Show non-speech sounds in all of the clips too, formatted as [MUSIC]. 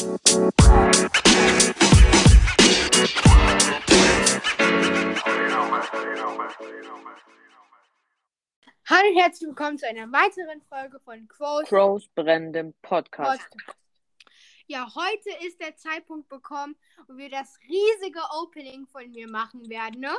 Hallo und herzlich willkommen zu einer weiteren Folge von Quotes Crows brennendem Podcast. Podcast. Ja, heute ist der Zeitpunkt gekommen, wo wir das riesige Opening von mir machen werden, ne?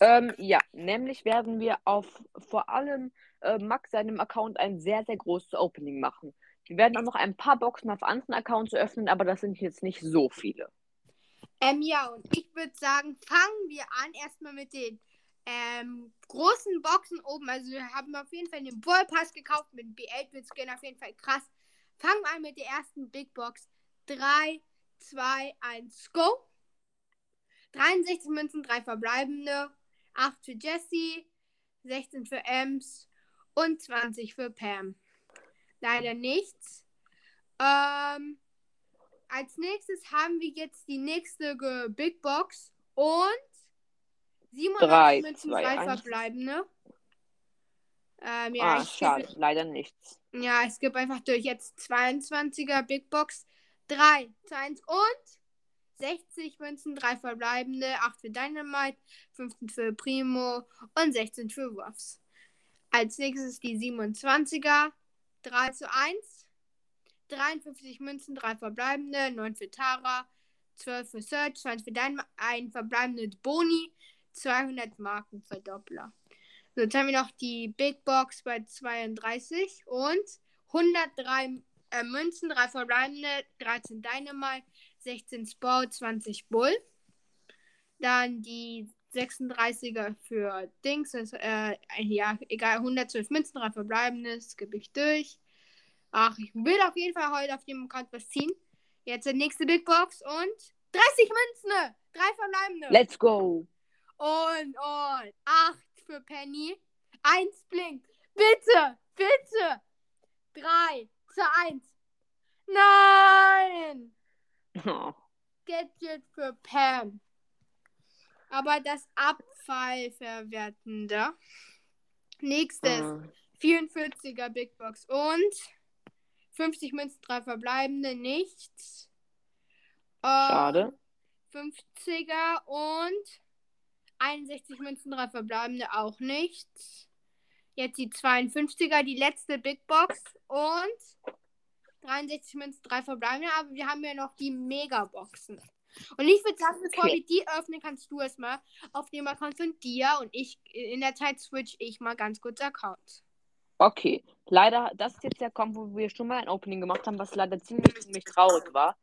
Ähm, ja, nämlich werden wir auf vor allem äh, Max seinem Account ein sehr, sehr großes Opening machen. Wir werden auch noch ein paar Boxen auf anderen Accounts öffnen, aber das sind jetzt nicht so viele. Ähm, ja, und ich würde sagen, fangen wir an erstmal mit den ähm, großen Boxen oben. Also wir haben auf jeden Fall den Brawl Pass gekauft mit dem B8-Bit-Skin, auf jeden Fall krass. Fangen wir an mit der ersten Big Box. 3, 2, 1, go! 63 Münzen, 3 verbleibende, 8 für Jesse, 16 für Ems und 20 für Pam. Leider nichts. Ähm, als nächstes haben wir jetzt die nächste Big Box und 87 Drei, Münzen, zwei, 3 eins. verbleibende. Ähm, ja, ah, schade, skippe- leider nichts. ja, ich skippe einfach durch. Jetzt 22er Big Box. 3, 2, 1 und 60 Münzen, 3 verbleibende, 8 für Dynamite, 15 für Primo und 16 für Ruffs. Als nächstes die 27er. 3 zu 1. 53 Münzen, 3 verbleibende, 9 für Tara, 12 für Search, 20 für Dynamite, ein verbleibende Boni, 200 Marken Verdoppler. So, jetzt haben wir noch die Big Box bei 32 und 103 äh, Münzen, 3 verbleibende, 13 Dynamite, 16 Sport, 20 Bull. Dann die 36er für Dings, das, äh, ja, egal, 112 Münzen, 3 verbleibende, skippe ich durch. Ach, ich will auf jeden Fall heute auf dem Account was ziehen. Jetzt die nächste Big Box und 30 Münzen, 3 verbleibende. Let's go! Und, und, 8 für Penny. 1 blinkt. Bitte, bitte. 3 zu 1. Nein! Oh, Gadget für Pam. Aber das Abfallverwertende. Nächstes. äh, 44er Big Box und 50 Münzen, 3 verbleibende, nichts. Äh, schade. 50er und 61 Münzen, 3 verbleibende, auch nichts. Jetzt die 52er, die letzte Big Box und 63 Münzen, 3 verbleibende, aber wir haben ja noch die Megaboxen. Und ich würde sagen, bevor Okay. wir die öffnen, kannst du es mal auf dem Account von dir und ich in der Zeit switch ich mal ganz kurz Account. Okay, leider, das ist jetzt der Kampf, wo wir schon mal ein Opening gemacht haben, was leider ziemlich, ziemlich traurig war.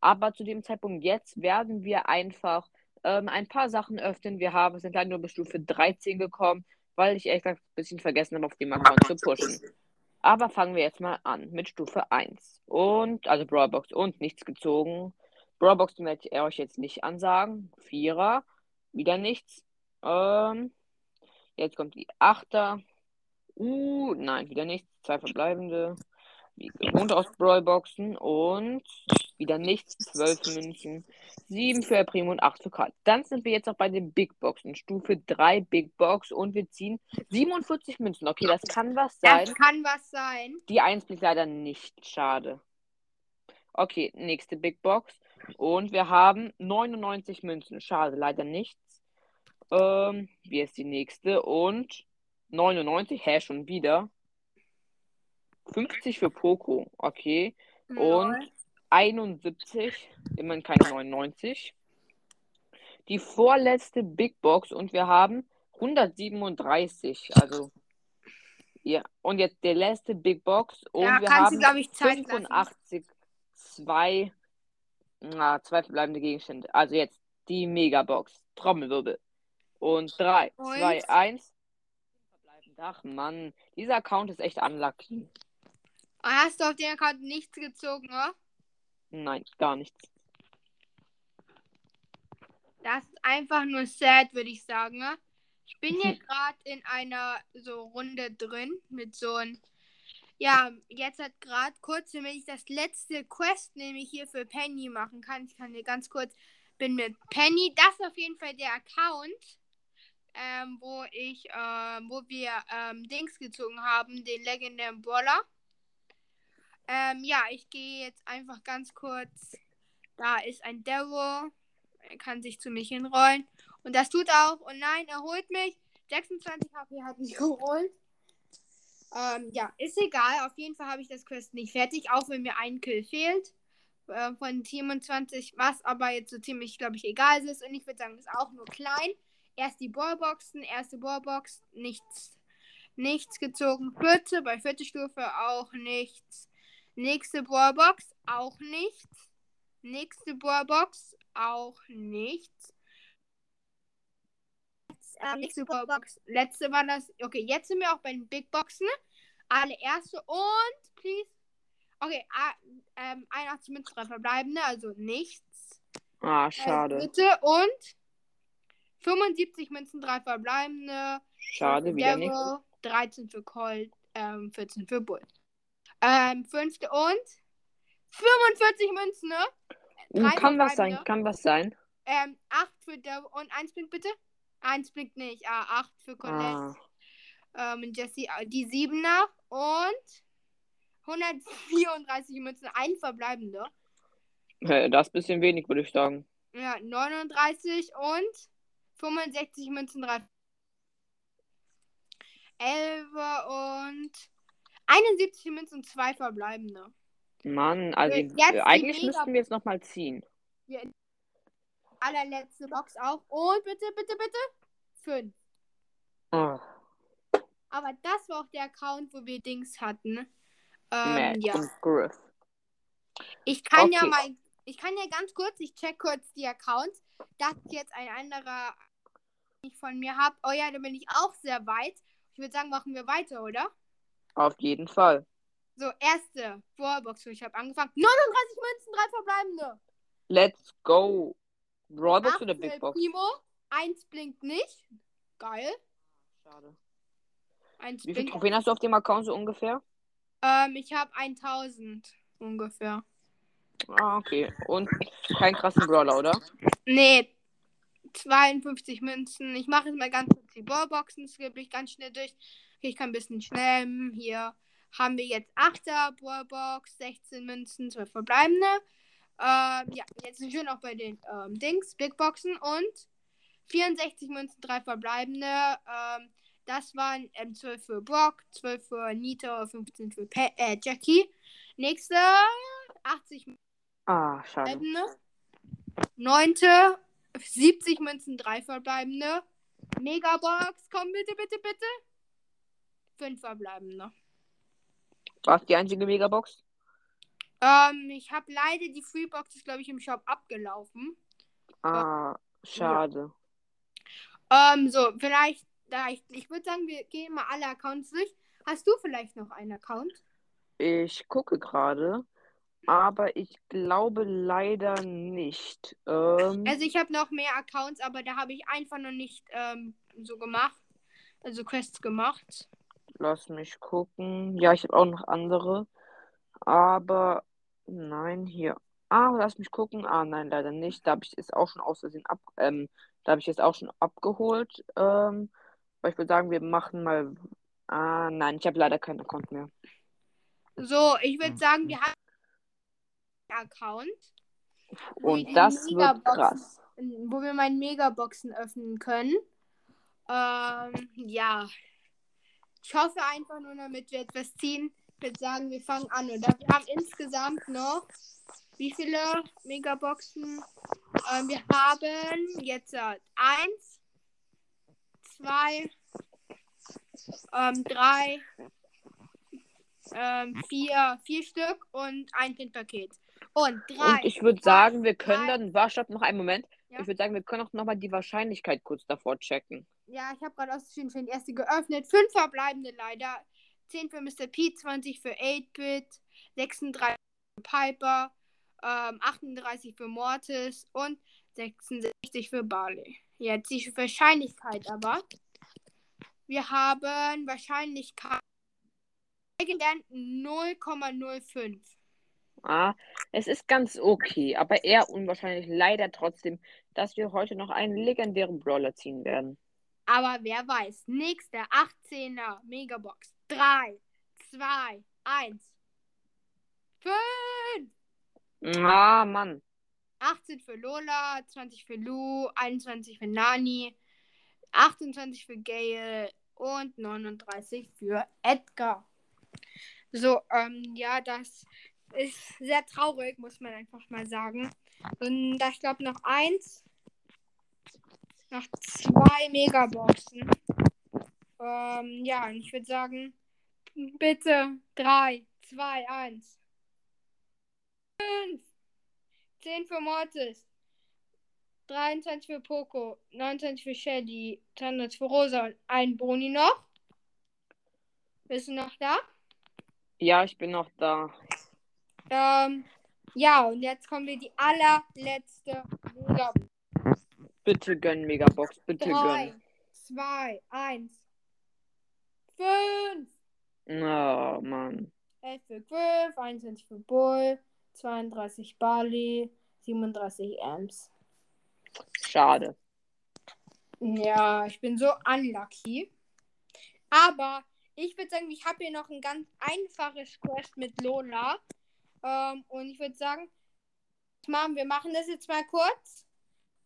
Aber zu dem Zeitpunkt jetzt werden wir einfach ähm, ein paar Sachen öffnen. Wir haben, sind leider nur bis Stufe 13 gekommen, weil ich ehrlich gesagt ein bisschen vergessen habe, auf dem Account zu pushen. Aber fangen wir jetzt mal an mit Stufe 1. Und, also Brawlbox und nichts gezogen. Brawlbox werde ich euch jetzt nicht ansagen. Vierer, wieder nichts. Ähm, jetzt kommt die Achter. Uh, nein, wieder nichts. Zwei verbleibende. Wie gewohnt aus Brawlboxen. Und wieder nichts. Zwölf Münzen. Sieben für El Primo und acht für Karl. Dann sind wir jetzt auch bei den Big Boxen. Stufe 3 Big Box. Und wir ziehen 47 Münzen. Okay, das kann was sein. Das kann was sein. Die 1 blickt leider nicht. Schade. Okay, nächste Big Box. Und wir haben 99 Münzen. Schade, leider nichts. Ähm, wie ist die nächste? Und 99. Hä, schon wieder. 50 für Poco. Okay. Und 71. Immerhin keine 99. Die vorletzte Big Box. Und wir haben 137. Also. Ja. Und jetzt der letzte Big Box. Und ja, wir haben glaube ich, Zeit lassen. 85. Zwei. Na, zwei verbleibende Gegenstände. Also jetzt die Megabox. Trommelwirbel. Und 3, Und? 2, 1. Ach Mann, dieser Account ist echt unlucky. Hast du auf den Account nichts gezogen, oder? Nein, gar nichts. Das ist einfach nur sad, würde ich sagen. Ne? Ich bin hier [LAUGHS] gerade in einer so Runde drin mit so einem. Ja, jetzt hat gerade kurz, damit ich das letzte Quest nämlich hier für Penny machen kann. Ich kann hier ganz kurz. Bin mit Penny. Das ist auf jeden Fall der Account, ähm, wo ich, ähm, wo wir ähm, Dings gezogen haben, den legendären Brawler. Ähm, ja, ich gehe jetzt einfach ganz kurz. Da ist ein Devil. Er kann sich zu mich hinrollen. Und das tut auch. Und nein, er holt mich. 26 HP hat mich [LAUGHS] geholt. Ähm, ja, ist egal. Auf jeden Fall habe ich das Quest nicht fertig, auch wenn mir ein Kill fehlt. Äh, von 27, was aber jetzt so ziemlich, glaube ich, egal ist. Und ich würde sagen, ist auch nur klein. Erst die Ballboxen, erste Ballbox, nichts, nichts gezogen. Vierte, bei vierte Stufe auch nichts. Nächste Ballbox, auch nichts. Nächste Ballbox, auch nichts ähm, nächste Box. Letzte war das. Okay, jetzt sind wir auch bei den Big Boxen. Alle erste und please. Okay, ähm, 81 Münzen, drei verbleibende, also nichts. Ah, schade. Äh, bitte und 75 Münzen, drei verbleibende. Schade, wieder nicht. 13 für Colt, ähm, 14 für Bull. Ähm, fünfte und 45 Münzen, ne? Drei kann was sein, kann was sein. Ähm, 8 für Devil und 1 Pink bitte. Eins blinkt nicht. Ah, 8 für Colette. Ah. Ähm, Jesse äh, die 7er und 134 Münzen. Ein verbleibender. Das ist ein bisschen wenig, würde ich sagen. Ja, 39 und 65 Münzen 3. 11 und 71 Münzen, zwei verbleibende. Mann, also jetzt eigentlich müssten wir jetzt nochmal ziehen. Ja, allerletzte Box auch. Und bitte, bitte, bitte. Fünf. Oh. Aber das war auch der Account, wo wir Dings hatten. Ähm, ja. Griff. Ich kann okay. ja mal, ich kann ja ganz kurz, ich check kurz die Accounts. Das jetzt ein anderer ich von mir habe. Oh ja, da bin ich auch sehr weit. Ich würde sagen, machen wir weiter, oder? Auf jeden Fall. So, erste Brawlbox, ich habe angefangen. 39 Münzen, drei verbleibende. Let's go. Brawlbox oder Big Box? Primo, eins blinkt nicht. Geil. Schade. Eins Wie viele Trophäen hast du auf dem Account so ungefähr? Ähm, ich habe 1000 ungefähr. Ah, okay. Und kein krassen Brawler, oder? Nee. 52 Münzen. Ich mache jetzt mal ganz kurz die Ballboxen. Skippe ich ganz schnell durch. Okay, ich kann ein bisschen schnell. Hier haben wir jetzt 8er Ballbox, 16 Münzen, 12 verbleibende. Ähm, ja, jetzt sind wir noch bei den ähm, Dings, Big Boxen und 64 Münzen, 3 verbleibende. Ähm, das waren ähm, 12 für Brock, 12 für Nita, 15 für Pe äh, Jackie. Nächste 80 Münzen. Ah, schade. Neunte 70 Münzen, 3 verbleibende. Megabox, komm bitte, bitte, bitte. 5 verbleibende. War es die einzige Megabox? Ähm, ich habe leider die Freebox, ist glaube ich im Shop abgelaufen. Ah, schade. Ja. Ähm, so, vielleicht, da ich, ich würde sagen, wir gehen mal alle Accounts durch. Hast du vielleicht noch einen Account? Ich gucke gerade, aber ich glaube leider nicht. Ähm, also ich habe noch mehr Accounts, aber da habe ich einfach noch nicht ähm, so gemacht. Also Quests gemacht. Lass mich gucken. Ja, ich habe auch noch andere. Aber Nein, hier. Ah, lass mich gucken. Ah, nein, leider nicht. Da habe ich es auch schon aus Versehen ab, ähm, da habe ich es auch schon abgeholt. Ähm, aber ich würde sagen, wir machen mal. Ah, nein, ich habe leider keinen Account mehr. So, ich würde sagen, wir haben einen Account. Und das wird krass. Wo wir meinen Megaboxen öffnen können. Ähm, ja. Ich hoffe einfach nur, damit wir etwas ziehen würde sagen, wir fangen an. Und wir haben insgesamt noch wie viele Megaboxen? Ähm, wir haben jetzt äh, eins, zwei, ähm, drei, ähm, vier, vier Stück und ein Tintpaket. Und drei. Und ich würde sagen, wir können drei, dann, war stopp, noch einen Moment. Ja? Ich würde sagen, wir können auch nochmal die Wahrscheinlichkeit kurz davor checken. Ja, ich habe gerade aus den erste geöffnet. Fünf verbleibende leider. 10 für Mr. P, 20 für 8-Bit, 36 für Piper, ähm, 38 für Mortis und 66 für Barley. Jetzt die Wahrscheinlichkeit aber. Wir haben Wahrscheinlichkeit 0,05. Ah, es ist ganz okay, aber eher unwahrscheinlich leider trotzdem, dass wir heute noch einen legendären Brawler ziehen werden. Aber wer weiß. Nächster 18er Megabox. 3, 2, 1. 5. Ah, Mann. 18 für Lola, 20 für Lu, 21 für Nani, 28 für Gail und 39 für Edgar. So, ähm, ja, das ist sehr traurig, muss man einfach mal sagen. Und da ich glaube noch eins, noch zwei Megaboxen. Ähm, ja, und ich würde sagen, bitte 3, 2, 1. 5. 10 für Mortis. 23 für Poco. 29 für Shelly. 200 für Rosa und ein Boni noch. Bist du noch da? Ja, ich bin noch da. Ähm, ja, und jetzt kommen wir die allerletzte Mega. Bitte gönn Megabox, bitte 3, gönn. 2, 1. 5. Oh, Mann. 11 für Griff, 21 für Bull, 32 Barley, 37 Amps. Schade. Ja, ich bin so unlucky. Aber ich würde sagen, ich habe hier noch ein ganz einfaches Quest mit Lola. Ähm, und ich würde sagen, machen, wir machen das jetzt mal kurz.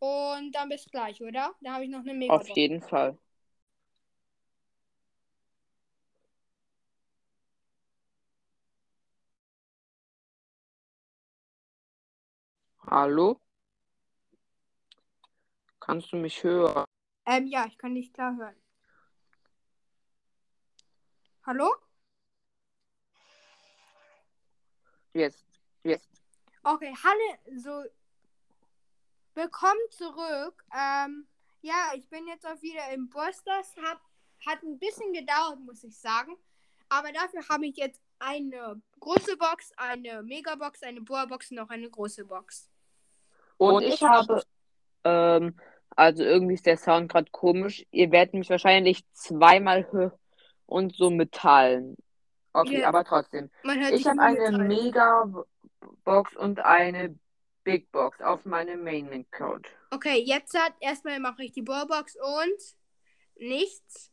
Und dann bis gleich, oder? Da habe ich noch eine Mega. Auf jeden Fall. Hallo? Kannst du mich hören? Ähm, ja, ich kann dich klar hören. Hallo? Jetzt, jetzt. Okay, Hanne, so. Willkommen zurück. Ähm, ja, ich bin jetzt auch wieder im Busters. Hab, hat ein bisschen gedauert, muss ich sagen. Aber dafür habe ich jetzt eine große Box, eine Megabox, eine Boa-Box und noch eine große Box. Und ich habe, ähm, also irgendwie ist der Sound gerade komisch. Ihr werdet mich wahrscheinlich zweimal hören und so mitteilen. Okay, Ja. aber trotzdem. Man hört Ich habe eine mitteilen. Mega-Box und eine Big Box auf meinem Main-Account. Okay, jetzt hat erstmal mache ich die Boa-Box und nichts.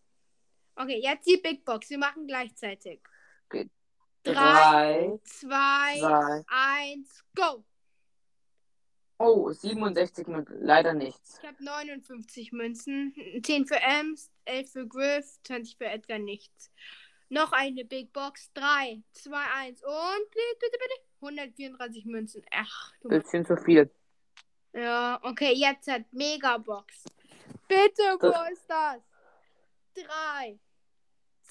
Okay, jetzt die Big Box. Wir machen gleichzeitig. Okay. Drei, Drei, zwei, zwei. eins, go! Oh, 67 Münzen. Leider nichts. Ich habe 59 Münzen. 10 für Ems, 11 für Griff, 20 für Edgar, nichts. Noch eine Big Box. 3, 2, 1 und bitte, bitte, bitte. 134 Münzen. Ach, du Bisschen zu viel. Ja, okay, jetzt hat Megabox. Bitte, wo Das- ist das? 3,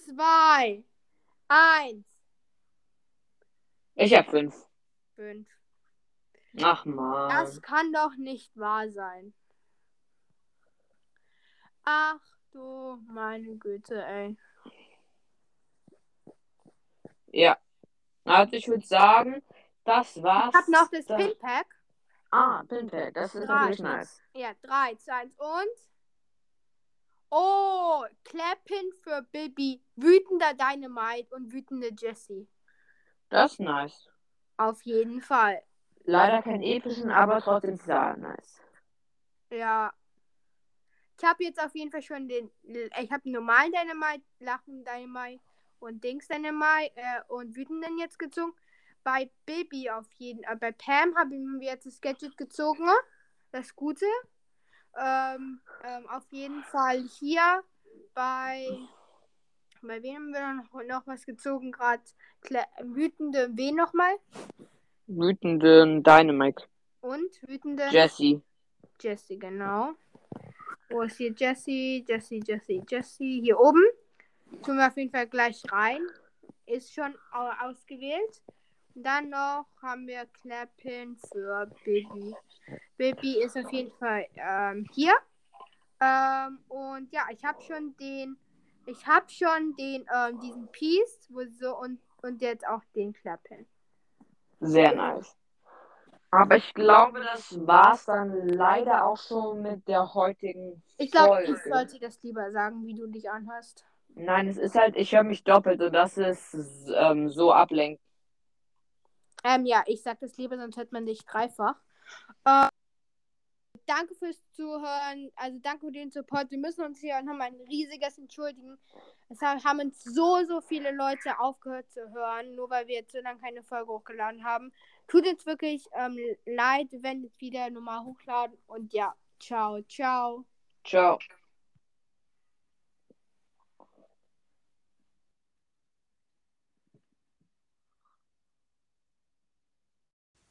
2, 1, Ich habe fünf. 5. Ach man. Das kann doch nicht wahr sein. Ach du meine Güte, ey. Ja. Also ich würde sagen, das war's. Ich hab noch das Da- Pinpack. Ah, Pinpack. Das ist Drei. natürlich nice. Ja, 3, 2, 1 und. Oh, Clappin für Bibi. Wütender Dynamite und wütende Jessie. Das ist nice. Auf jeden Fall. Leider kein epischen, aber trotzdem sehr nice. Ja. Ich habe jetzt auf jeden Fall schon den. Ich habe normalen Dynamite, Lachen Dynamite und Dings Dynamite äh, und wütenden jetzt gezogen. Bei Bibi auf jeden Fall. Bei Pam haben wir jetzt das Gadget gezogen. Das Gute. Ähm, ähm, auf jeden Fall hier bei. Bei wem haben wir noch, noch was gezogen? Gerade wütende wen nochmal? Wütenden Dynamite. Und wütende. Jesse. Jessie, genau. Wo ist hier Jessie? Jessie, Jessie, Jessie. Hier oben. Tun wir auf jeden Fall gleich rein. Ist schon au- ausgewählt. Dann noch haben wir Clappin für Baby. Baby ist auf jeden Fall ähm, hier. Ähm, und ja, ich habe schon den, ich habe schon den, ähm, diesen Piece, wo so und, und jetzt auch den Clappin. Sehr nice. Aber ich glaube, das war's dann leider auch schon mit der heutigen Ich glaube, Folge. ich sollte das lieber sagen, wie du dich anhörst. Nein, es ist halt, ich höre mich doppelt und das ist ähm, so ablenkt. Ähm, ja, ich sag das lieber, sonst hört man dich dreifach. Äh, danke fürs Zuhören. Also danke für den Support. Wir müssen uns hier nochmal ein riesiges entschuldigen. Es haben uns so, so viele Leute aufgehört zu hören, nur weil wir jetzt so lange keine Folge hochgeladen haben. Tut uns wirklich ähm, leid, wenn wir wieder nochmal hochladen. Und ja, ciao, ciao. Ciao.